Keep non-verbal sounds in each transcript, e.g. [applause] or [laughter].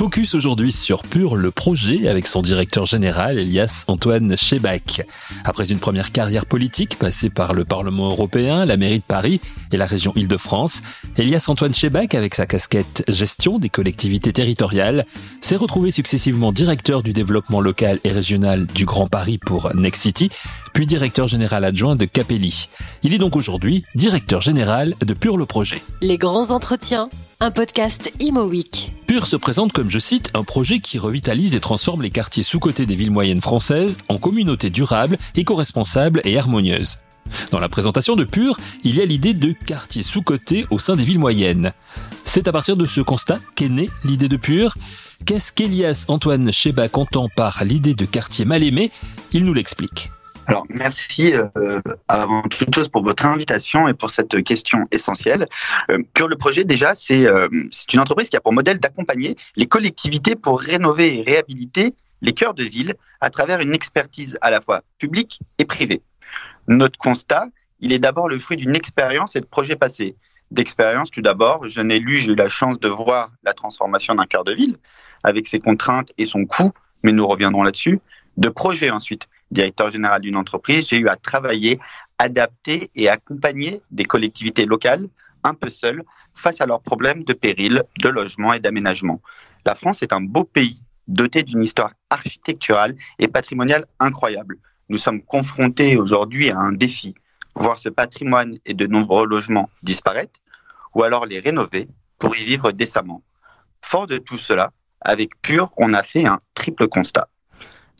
Focus aujourd'hui sur Pur le projet avec son directeur général Elias Antoine Chebac. Après une première carrière politique passée par le Parlement européen, la mairie de Paris et la région Île-de-France, Elias Antoine Chebac, avec sa casquette gestion des collectivités territoriales, s'est retrouvé successivement directeur du développement local et régional du Grand Paris pour Next City, puis directeur général adjoint de Capelli. Il est donc aujourd'hui directeur général de Pur le projet. Les grands entretiens, un podcast Imo Week. Pur se présente comme, je cite, un projet qui revitalise et transforme les quartiers sous-cotés des villes moyennes françaises en communautés durables, éco-responsables et harmonieuses. Dans la présentation de Pur, il y a l'idée de quartiers sous-cotés au sein des villes moyennes. C'est à partir de ce constat qu'est née l'idée de Pur. Qu'est-ce qu'Elias Antoine Cheba entend par l'idée de quartier mal aimé Il nous l'explique. Alors, merci euh, avant toute chose pour votre invitation et pour cette question essentielle. Euh, le projet, déjà, euh, c'est une entreprise qui a pour modèle d'accompagner les collectivités pour rénover et réhabiliter les cœurs de ville à travers une expertise à la fois publique et privée. Notre constat, il est d'abord le fruit d'une expérience et de projets passés. D'expérience, tout d'abord, jeune élu, j'ai eu la chance de voir la transformation d'un cœur de ville avec ses contraintes et son coût, mais nous reviendrons là-dessus. De projets ensuite, directeur général d'une entreprise, j'ai eu à travailler, adapter et accompagner des collectivités locales un peu seules face à leurs problèmes de péril, de logement et d'aménagement. La France est un beau pays doté d'une histoire architecturale et patrimoniale incroyable. Nous sommes confrontés aujourd'hui à un défi, voir ce patrimoine et de nombreux logements disparaître, ou alors les rénover pour y vivre décemment. Fort de tout cela, avec Pure, on a fait un triple constat.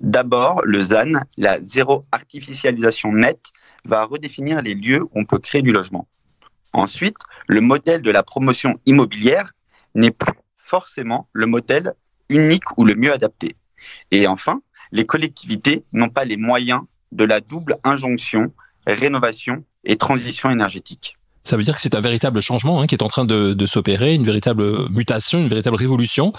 D'abord, le ZAN, la zéro artificialisation nette, va redéfinir les lieux où on peut créer du logement. Ensuite, le modèle de la promotion immobilière n'est plus forcément le modèle unique ou le mieux adapté. Et enfin, les collectivités n'ont pas les moyens de la double injonction rénovation et transition énergétique. Ça veut dire que c'est un véritable changement hein, qui est en train de, s'opérer, une véritable mutation, une véritable révolution.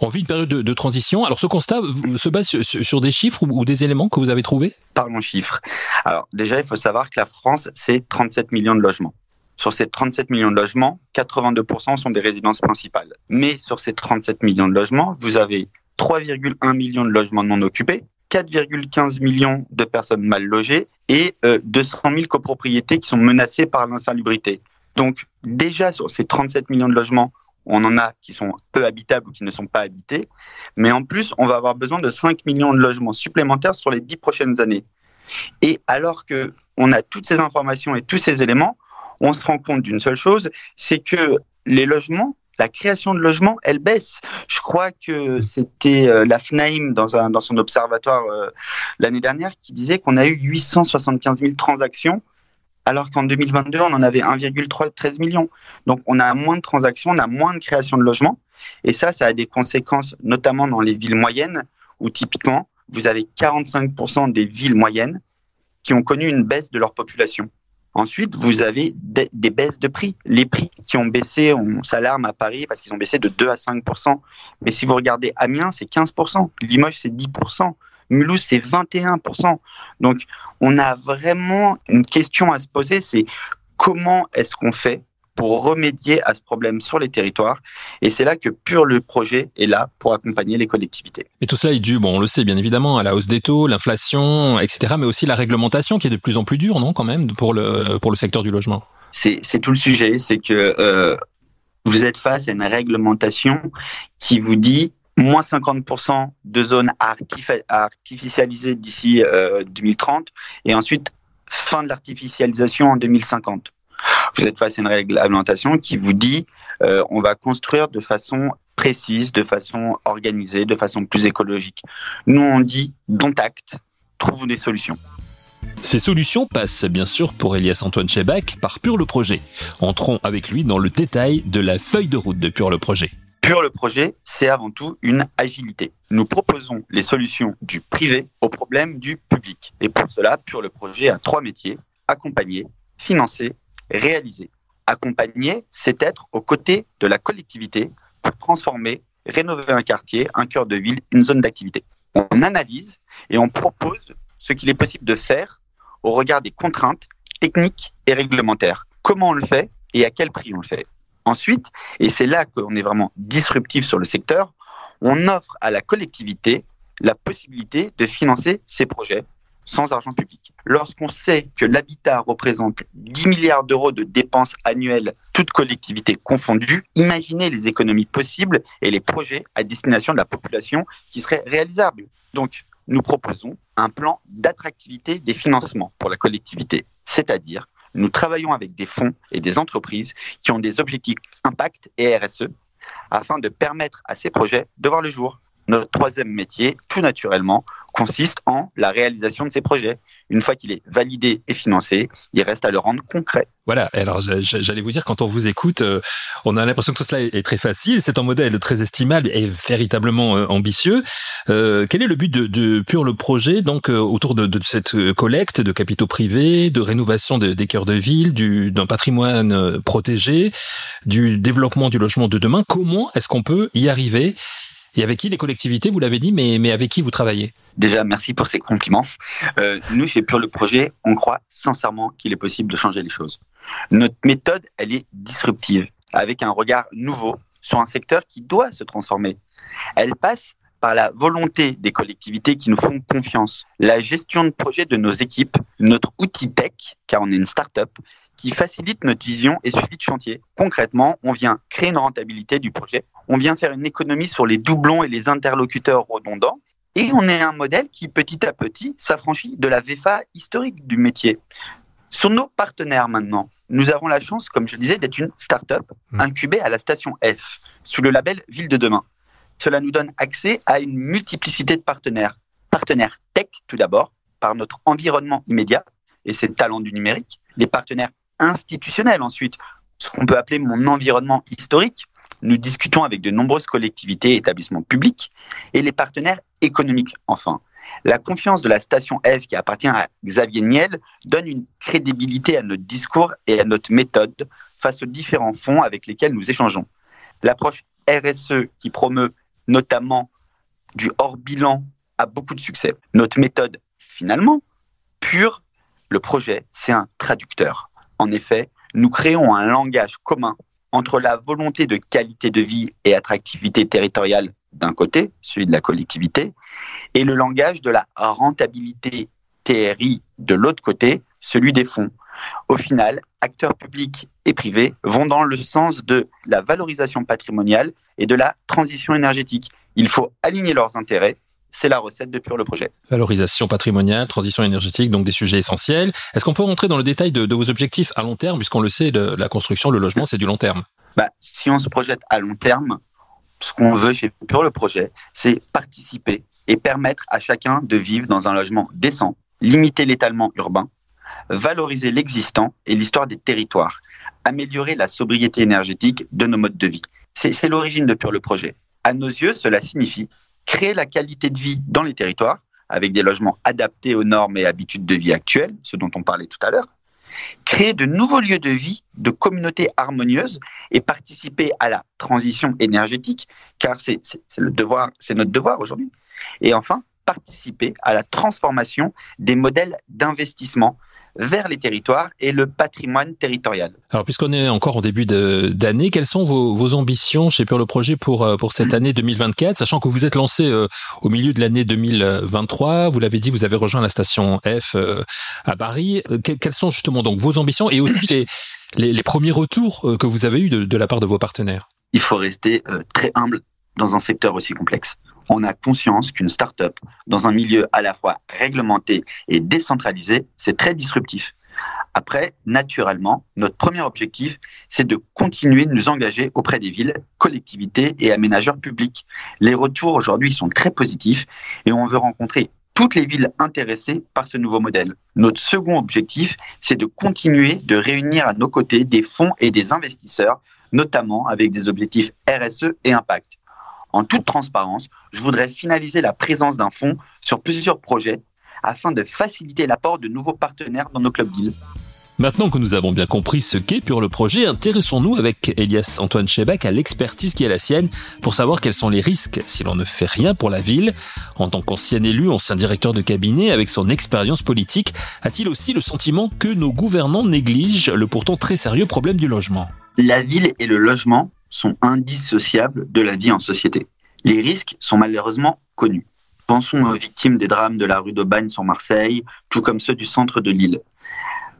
On vit une période de, transition. Alors ce constat se base sur, des chiffres ou, des éléments que vous avez trouvés? Parlons chiffres. Alors déjà, il faut savoir que la France, c'est 37 millions de logements. Sur ces 37 millions de logements, 82% sont des résidences principales. Mais sur ces 37 millions de logements, vous avez 3,1 millions de logements non occupés, 4,15 millions de personnes mal logées et 200 euh, 000 copropriétés qui sont menacées par l'insalubrité. Donc déjà sur ces 37 millions de logements, on en a qui sont peu habitables ou qui ne sont pas habités, mais en plus on va avoir besoin de 5 millions de logements supplémentaires sur les 10 prochaines années. Et alors que on a toutes ces informations et tous ces éléments, on se rend compte d'une seule chose, c'est que les logements la création de logements, elle baisse. Je crois que c'était euh, la FNAIM dans, un, dans son observatoire euh, l'année dernière qui disait qu'on a eu 875 000 transactions, alors qu'en 2022, on en avait 1,13 million. Donc, on a moins de transactions, on a moins de création de logements. Et ça, ça a des conséquences, notamment dans les villes moyennes, où typiquement, vous avez 45% des villes moyennes qui ont connu une baisse de leur population. Ensuite, vous avez des, baisses de prix. Les prix qui ont baissé, on s'alarme à Paris parce qu'ils ont baissé de 2 à 5% Mais si vous regardez Amiens, c'est 15% Limoges, c'est 10% Mulhouse, c'est 21% Donc, on a vraiment une question à se poser, c'est comment est-ce qu'on fait pour remédier à ce problème sur les territoires. Et c'est là que Pure le projet est là pour accompagner les collectivités. Et tout cela est dû, bon, on le sait bien évidemment, à la hausse des taux, l'inflation, etc., mais aussi la réglementation qui est de plus en plus dure, non, quand même, pour le, pour le secteur du logement. C'est tout le sujet, c'est que euh, vous êtes face à une réglementation qui vous dit moins 50% de zones à, artificialiser d'ici 2030 euh, et ensuite fin de l'artificialisation en 2050 vous êtes face à une réglementation qui vous dit euh, on va construire de façon précise, de façon organisée, de façon plus écologique. Nous, on dit don't act, trouve des solutions. Ces solutions passent bien sûr pour Elias Antoine Chebac par Pure le Projet. Entrons avec lui dans le détail de la feuille de route de Pure le Projet. Pure le projet, c'est avant tout une agilité. Nous proposons les solutions du privé aux problèmes du public. Et pour cela, Pure le projet a trois métiers accompagner, financer réaliser. Accompagner, c'est être aux côtés de la collectivité pour transformer, rénover un quartier, un cœur de ville, une zone d'activité. On analyse et on propose ce qu'il est possible de faire au regard des contraintes techniques et réglementaires. Comment on le fait et à quel prix on le fait. Ensuite, et c'est là qu'on est vraiment disruptif sur le secteur, on offre à la collectivité la possibilité de financer ses projets sans argent public. Lorsqu'on sait que l'habitat représente 10 milliards d'euros de dépenses annuelles, toutes collectivités confondues, imaginez les économies possibles et les projets à destination de la population qui seraient réalisables. Donc, nous proposons un plan d'attractivité des financements pour la collectivité, c'est-à-dire nous travaillons avec des fonds et des entreprises qui ont des objectifs impact et RSE afin de permettre à ces projets de voir le jour. Notre troisième métier, tout naturellement, consiste en la réalisation de ces projets. Une fois qu'il est validé et financé, il reste à le rendre concret. Voilà, alors j'allais vous dire, quand on vous écoute, euh, on a l'impression que tout cela est très facile, c'est un modèle très estimable et véritablement euh, ambitieux. Euh, quel est le but de, de le projet, donc autour de, de, cette collecte de capitaux privés, de rénovation des cœurs de ville, d'un patrimoine protégé, du développement du logement de demain? Comment est-ce qu'on peut y arriver? Et avec qui les collectivités, vous l'avez dit, mais, mais avec qui vous travaillez? Déjà, merci pour ces compliments. Euh, nous, chez Pure le Projet, on croit sincèrement qu'il est possible de changer les choses. Notre méthode, elle est disruptive, avec un regard nouveau sur un secteur qui doit se transformer. Elle passe par la volonté des collectivités qui nous font confiance, la gestion de projet de nos équipes, notre outil tech, car on est une start-up, qui facilite notre vision et suivi de chantier. Concrètement, on vient créer une rentabilité du projet, on vient faire une économie sur les doublons et les interlocuteurs redondants, et on est un modèle qui petit à petit s'affranchit de la VFA historique du métier. Sur nos partenaires maintenant, nous avons la chance, comme je le disais, d'être une start-up mmh. incubée à la station F, sous le label Ville de demain. Cela nous donne accès à une multiplicité de partenaires. Partenaires tech, tout d'abord, par notre environnement immédiat et ses talents du numérique. Les partenaires institutionnels ensuite, ce qu'on peut appeler mon environnement historique. Nous discutons avec de nombreuses collectivités et établissements publics et les partenaires économiques enfin. La confiance de la station F qui appartient à Xavier Niel donne une crédibilité à notre discours et à notre méthode face aux différents fonds avec lesquels nous échangeons. L'approche RSE qui promeut notamment du hors bilan a beaucoup de succès. Notre méthode, finalement, pure, le projet, c'est un traducteur. En effet, nous créons un langage commun entre la volonté de qualité de vie et attractivité territoriale d'un côté, celui de la collectivité, et le langage de la rentabilité TRI de l'autre côté, celui des fonds. Au final, acteurs publics et privés vont dans le sens de la valorisation patrimoniale et de la transition énergétique. Il faut aligner leurs intérêts c'est la recette de Pure le projet. Valorisation patrimoniale, transition énergétique, donc des sujets essentiels. Est-ce qu'on peut rentrer dans le détail de, vos objectifs à long terme, puisqu'on le sait, de, la construction, le logement, c'est du long terme? Bah, Si on se projette à long terme, ce qu'on veut chez Pure le projet, c'est participer et permettre à chacun de vivre dans un logement décent, limiter l'étalement urbain, valoriser l'existant et l'histoire des territoires, améliorer la sobriété énergétique de nos modes de vie. C'est l'origine de Pure le projet. À nos yeux, cela signifie créer la qualité de vie dans les territoires avec des logements adaptés aux normes et habitudes de vie actuelles, ce dont on parlait tout à l'heure, créer de nouveaux lieux de vie, de communautés harmonieuses et participer à la transition énergétique, car c'est c'est notre devoir aujourd'hui. Et enfin, participer à la transformation des modèles d'investissement vers les territoires et le patrimoine territorial. Alors, puisqu'on est encore en début d'année, quelles sont vos, ambitions chez Pure le Projet pour, euh, pour cette année 2024, sachant que vous êtes lancé euh, au milieu de l'année 2023, vous l'avez dit, vous avez rejoint la station F euh, à Paris. quelles sont justement donc vos ambitions et aussi les, les, premiers retours que vous avez eus de, de la part de vos partenaires? Il faut rester très humble dans un secteur aussi complexe on a conscience qu'une start-up, dans un milieu à la fois réglementé et décentralisé, c'est très disruptif. Après, naturellement, notre premier objectif, c'est de continuer de nous engager auprès des villes, collectivités et aménageurs publics. Les retours aujourd'hui sont très positifs et on veut rencontrer toutes les villes intéressées par ce nouveau modèle. Notre second objectif, c'est de continuer de réunir à nos côtés des fonds et des investisseurs, notamment avec des objectifs RSE et impact. En toute transparence, je voudrais finaliser la présence d'un fonds sur plusieurs projets afin de faciliter l'apport de nouveaux partenaires dans nos clubs deals. Maintenant que nous avons bien compris ce qu'est Pure le projet, intéressons-nous avec Elias Antoine Chebec à l'expertise qui est la sienne pour savoir quels sont les risques si l'on ne fait rien pour la ville. En tant qu'ancien élu, ancien directeur de cabinet, avec son expérience politique, a-t-il aussi le sentiment que nos gouvernants négligent le pourtant très sérieux problème du logement? La ville et le logement sont indissociables de la vie en société. Les risques sont malheureusement connus. Pensons aux victimes des drames de la rue d'Aubagne sur Marseille, tout comme ceux du centre de Lille.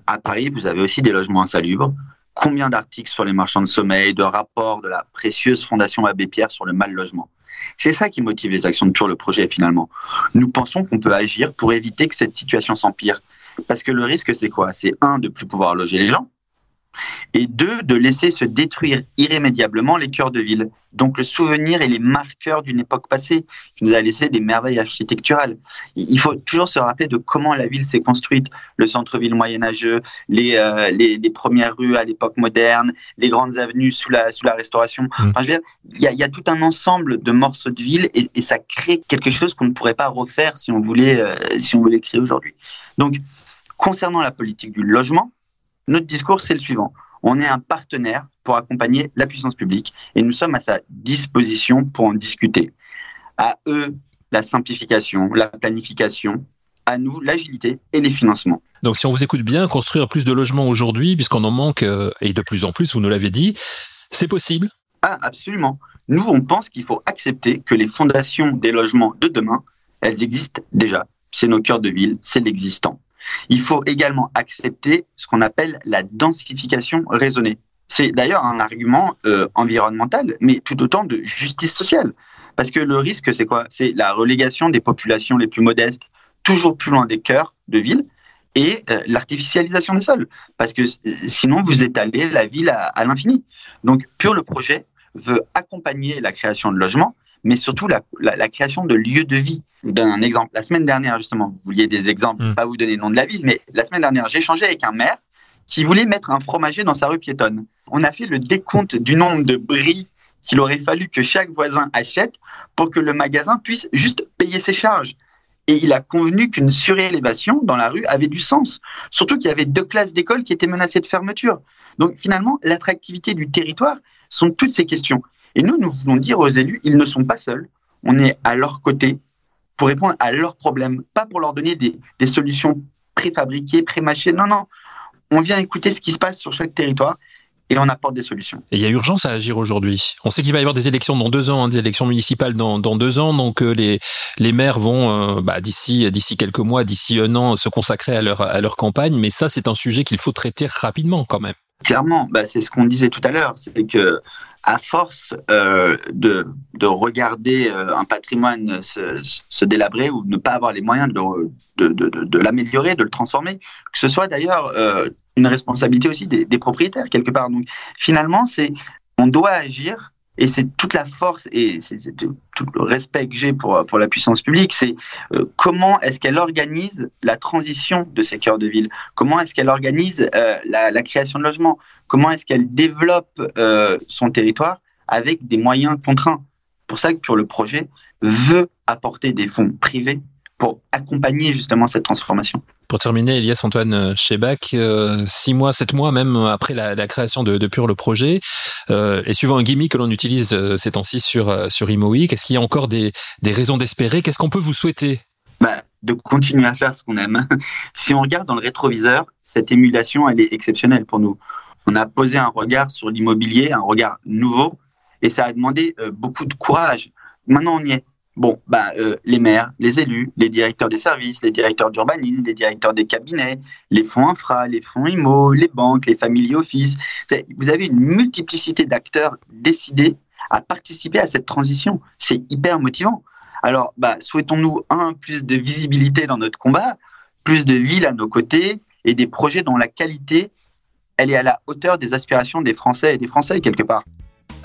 À Paris, vous avez aussi des logements insalubres. Combien d'articles sur les marchands de sommeil, de rapports de la précieuse Fondation Abbé Pierre sur le mal logement? C'est ça qui motive les actions de Pure le projet finalement. Nous pensons qu'on peut agir pour éviter que cette situation s'empire. Parce que le risque, c'est quoi? C'est un, de plus pouvoir loger les gens, et deux, de laisser se détruire irrémédiablement les cœurs de ville. Donc le souvenir et les marqueurs d'une époque passée qui nous a laissé des merveilles architecturales. Il faut toujours se rappeler de comment la ville s'est construite, le centre-ville moyenâgeux, les, euh, les, premières rues à l'époque moderne, les grandes avenues sous la, sous la Restauration. Mmh. Enfin, je veux dire, il y, a, y, a, tout un ensemble de morceaux de ville et, et ça crée quelque chose qu'on ne pourrait pas refaire si on voulait, euh, si on voulait créer aujourd'hui. Donc, concernant la politique du logement, notre discours, c'est le suivant. On est un partenaire pour accompagner la puissance publique et nous sommes à sa disposition pour en discuter. À eux, la simplification, la planification, à nous, l'agilité et les financements. Donc si on vous écoute bien, construire plus de logements aujourd'hui, puisqu'on en manque, euh, et de plus en plus, vous nous l'avez dit, c'est possible? Ah, absolument. Nous, on pense qu'il faut accepter que les fondations des logements de demain, elles existent déjà. C'est nos cœurs de ville, c'est l'existant. Il faut également accepter ce qu'on appelle la densification raisonnée. C'est d'ailleurs un argument euh, environnemental, mais tout autant de justice sociale. Parce que le risque, c'est quoi? C'est la relégation des populations les plus modestes, toujours plus loin des cœurs de ville, et euh, l'artificialisation des sols. Parce que sinon, vous étalez la ville à, à l'infini. Donc, Pure le projet veut accompagner la création de logements, mais surtout la, la, création de lieux de vie. Je vous donne un exemple. La semaine dernière, justement, vous vouliez des exemples, mm. pas vous donner le nom de la ville, mais la semaine dernière, j'ai échangé avec un maire qui voulait mettre un fromager dans sa rue piétonne. On a fait le décompte du nombre de bris qu'il aurait fallu que chaque voisin achète pour que le magasin puisse juste payer ses charges. Et il a convenu qu'une surélévation dans la rue avait du sens. Surtout qu'il y avait deux classes d'école qui étaient menacées de fermeture. Donc finalement, l'attractivité du territoire sont toutes ces questions. Et nous, nous voulons dire aux élus, ils ne sont pas seuls, on est à leur côté pour répondre à leurs problèmes, pas pour leur donner des, des solutions préfabriquées, prémâchées. Non, non, on vient écouter ce qui se passe sur chaque territoire et on apporte des solutions. Et il y a urgence à agir aujourd'hui. On sait qu'il va y avoir des élections dans deux ans, hein, des élections municipales dans, dans, deux ans, donc euh, les, les maires vont euh, bah, d'ici d'ici quelques mois, d'ici un an, se consacrer à leur à leur campagne. Mais ça, c'est un sujet qu'il faut traiter rapidement quand même. Clairement, bah, c'est ce qu'on disait tout à l'heure, c'est que à force euh, de, de, regarder euh, un patrimoine se, délabrer ou ne pas avoir les moyens de, l'améliorer, de le transformer, que ce soit d'ailleurs euh, une responsabilité aussi des, des, propriétaires quelque part. Donc finalement, c'est on doit agir et c'est toute la force et c'est tout le respect que j'ai pour, la puissance publique, c'est euh, comment est-ce qu'elle organise la transition de ces cœurs de ville? Comment est-ce qu'elle organise euh, la, création de logements? Comment est-ce qu'elle développe euh, son territoire avec des moyens contraints? Pour ça que pour le projet veut apporter des fonds privés pour accompagner justement cette transformation. Pour terminer, Elias Antoine Chebak, euh, six mois, sept mois même après la, la création de, de, Pure le projet, euh, et suivant un gimmick que l'on utilise euh, ces temps-ci sur, euh, sur IMOIC, est-ce qu'il y a encore des, des raisons d'espérer? Qu'est-ce qu'on peut vous souhaiter? Bah, De continuer à faire ce qu'on aime. [laughs] si on regarde dans le rétroviseur, cette émulation, elle est exceptionnelle pour nous. On a posé un regard sur l'immobilier, un regard nouveau, et ça a demandé euh, beaucoup de courage. Maintenant, on y est. Bon, bah, euh, les maires, les élus, les directeurs des services, les directeurs d'urbanisme, les directeurs des cabinets, les fonds infra, les fonds IMO, les banques, les family office. Vous avez une multiplicité d'acteurs décidés à participer à cette transition. C'est hyper motivant. Alors, bah, souhaitons-nous, un, plus de visibilité dans notre combat, plus de villes à nos côtés et des projets dont la qualité, elle est à la hauteur des aspirations des Français et des Français, quelque part.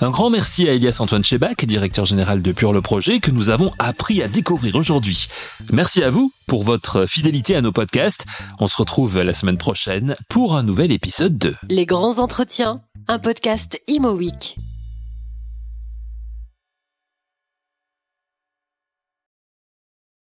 Un grand merci à Elias Antoine Chebak, directeur général de Pure le Projet, que nous avons appris à découvrir aujourd'hui. Merci à vous pour votre fidélité à nos podcasts. On se retrouve la semaine prochaine pour un nouvel épisode de Les grands entretiens, un podcast Imo Week.